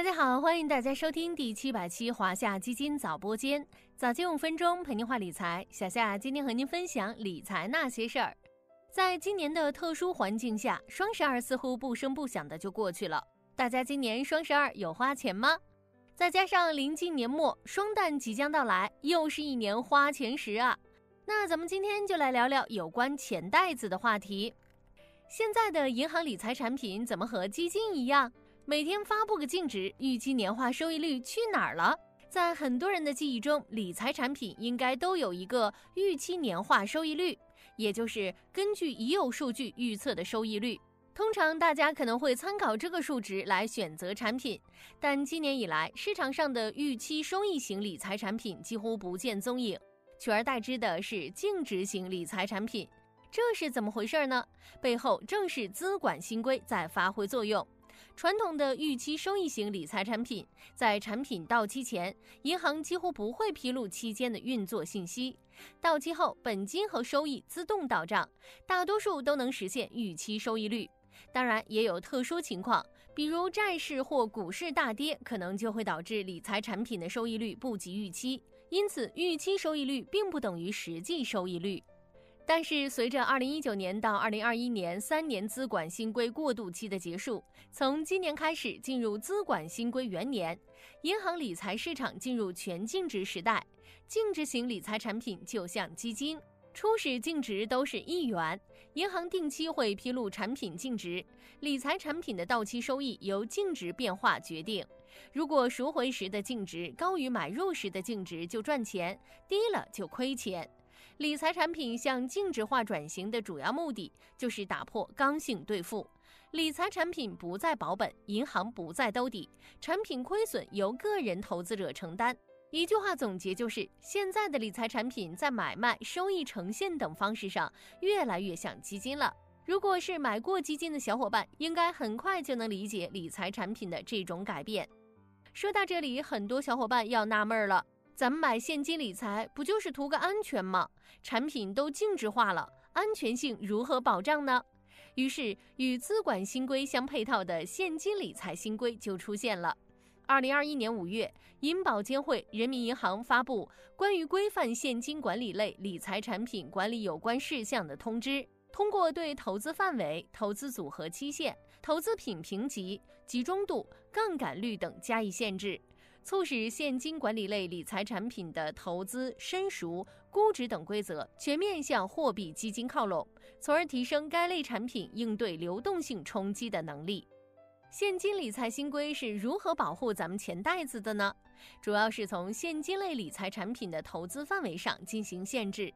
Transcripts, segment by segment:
大家好，欢迎大家收听第七百期华夏基金早播间，早间五分钟陪您话理财。小夏今天和您分享理财那些事儿。在今年的特殊环境下，双十二似乎不声不响的就过去了。大家今年双十二有花钱吗？再加上临近年末，双旦即将到来，又是一年花钱时啊。那咱们今天就来聊聊有关钱袋子的话题。现在的银行理财产品怎么和基金一样？每天发布个净值，预期年化收益率去哪儿了？在很多人的记忆中，理财产品应该都有一个预期年化收益率，也就是根据已有数据预测的收益率。通常大家可能会参考这个数值来选择产品，但今年以来，市场上的预期收益型理财产品几乎不见踪影，取而代之的是净值型理财产品。这是怎么回事呢？背后正是资管新规在发挥作用。传统的预期收益型理财产品，在产品到期前，银行几乎不会披露期间的运作信息。到期后，本金和收益自动到账，大多数都能实现预期收益率。当然，也有特殊情况，比如债市或股市大跌，可能就会导致理财产品的收益率不及预期。因此，预期收益率并不等于实际收益率。但是，随着二零一九年到二零二一年三年资管新规过渡期的结束，从今年开始进入资管新规元年，银行理财市场进入全净值时代。净值型理财产品就像基金，初始净值都是一元，银行定期会披露产品净值，理财产品的到期收益由净值变化决定。如果赎回时的净值高于买入时的净值，就赚钱；低了就亏钱。理财产品向净值化转型的主要目的就是打破刚性兑付，理财产品不再保本，银行不再兜底，产品亏损由个人投资者承担。一句话总结就是，现在的理财产品在买卖、收益呈现等方式上越来越像基金了。如果是买过基金的小伙伴，应该很快就能理解理财产品的这种改变。说到这里，很多小伙伴要纳闷了。咱们买现金理财不就是图个安全吗？产品都净值化了，安全性如何保障呢？于是与资管新规相配套的现金理财新规就出现了。二零二一年五月，银保监会、人民银行发布关于规范现金管理类理财产品管理有关事项的通知，通过对投资范围、投资组合期限、投资品评级、集中度、杠杆率等加以限制。促使现金管理类理财产品的投资、申赎、估值等规则全面向货币基金靠拢，从而提升该类产品应对流动性冲击的能力。现金理财新规是如何保护咱们钱袋子的呢？主要是从现金类理财产品的投资范围上进行限制，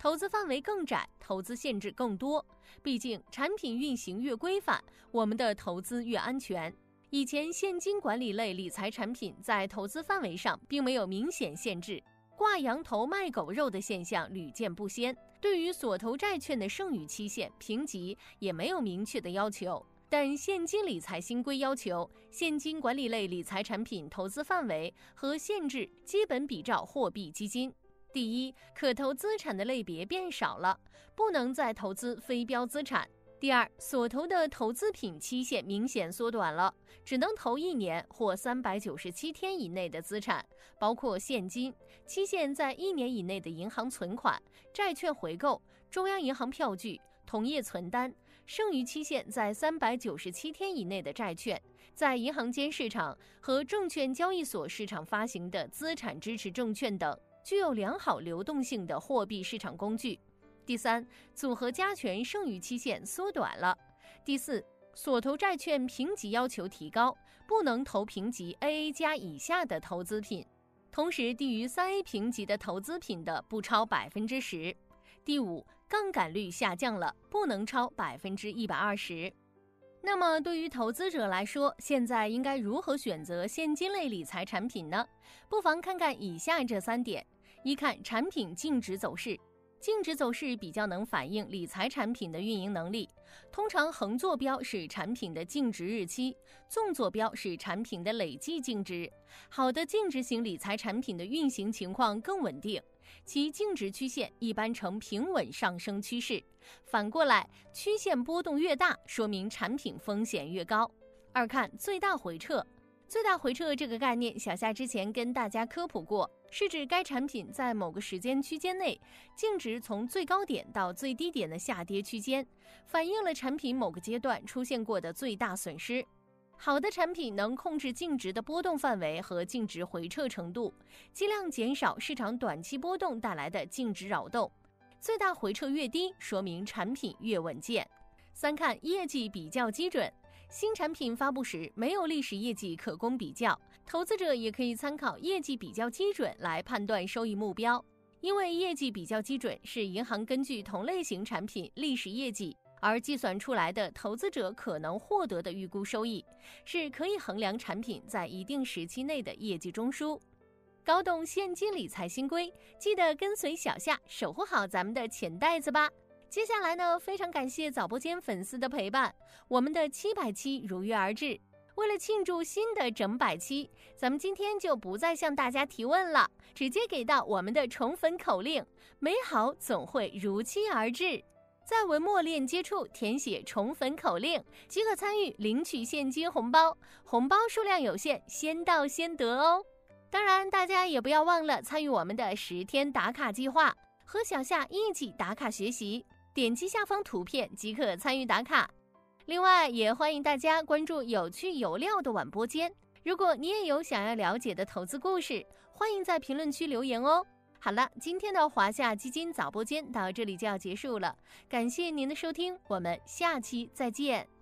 投资范围更窄，投资限制更多。毕竟产品运行越规范，我们的投资越安全。以前现金管理类理财产品在投资范围上并没有明显限制，挂羊头卖狗肉的现象屡见不鲜。对于所投债券的剩余期限评级也没有明确的要求。但现金理财新规要求，现金管理类理财产品投资范围和限制基本比照货币基金。第一，可投资产的类别变少了，不能再投资非标资产。第二，所投的投资品期限明显缩短了，只能投一年或三百九十七天以内的资产，包括现金、期限在一年以内的银行存款、债券回购、中央银行票据、同业存单，剩余期限在三百九十七天以内的债券，在银行间市场和证券交易所市场发行的资产支持证券等具有良好流动性的货币市场工具。第三，组合加权剩余期限缩短了。第四，所投债券评级要求提高，不能投评级 AA 加以下的投资品，同时低于三 A 评级的投资品的不超百分之十。第五，杠杆率下降了，不能超百分之一百二十。那么，对于投资者来说，现在应该如何选择现金类理财产品呢？不妨看看以下这三点：一看产品净值走势。净值走势比较能反映理财产品的运营能力。通常横坐标是产品的净值日期，纵坐标是产品的累计净值。好的净值型理财产品的运行情况更稳定，其净值曲线一般呈平稳上升趋势。反过来，曲线波动越大，说明产品风险越高。二看最大回撤，最大回撤这个概念，小夏之前跟大家科普过，是指该产品在某个时间区间内净值从最高点到最低点的下跌区间，反映了产品某个阶段出现过的最大损失。好的产品能控制净值的波动范围和净值回撤程度，尽量减少市场短期波动带来的净值扰动。最大回撤越低，说明产品越稳健。三看业绩比较基准，新产品发布时没有历史业绩可供比较，投资者也可以参考业绩比较基准来判断收益目标。因为业绩比较基准是银行根据同类型产品历史业绩。而计算出来的投资者可能获得的预估收益，是可以衡量产品在一定时期内的业绩中枢。搞懂现金理财新规，记得跟随小夏，守护好咱们的钱袋子吧。接下来呢，非常感谢早播间粉丝的陪伴，我们的七百期如约而至。为了庆祝新的整百期，咱们今天就不再向大家提问了，直接给到我们的宠粉口令：美好总会如期而至。在文末链接处填写宠粉口令，即可参与领取现金红包，红包数量有限，先到先得哦。当然，大家也不要忘了参与我们的十天打卡计划，和小夏一起打卡学习。点击下方图片即可参与打卡。另外，也欢迎大家关注有趣有料的晚播间。如果你也有想要了解的投资故事，欢迎在评论区留言哦。好了，今天的华夏基金早播间到这里就要结束了，感谢您的收听，我们下期再见。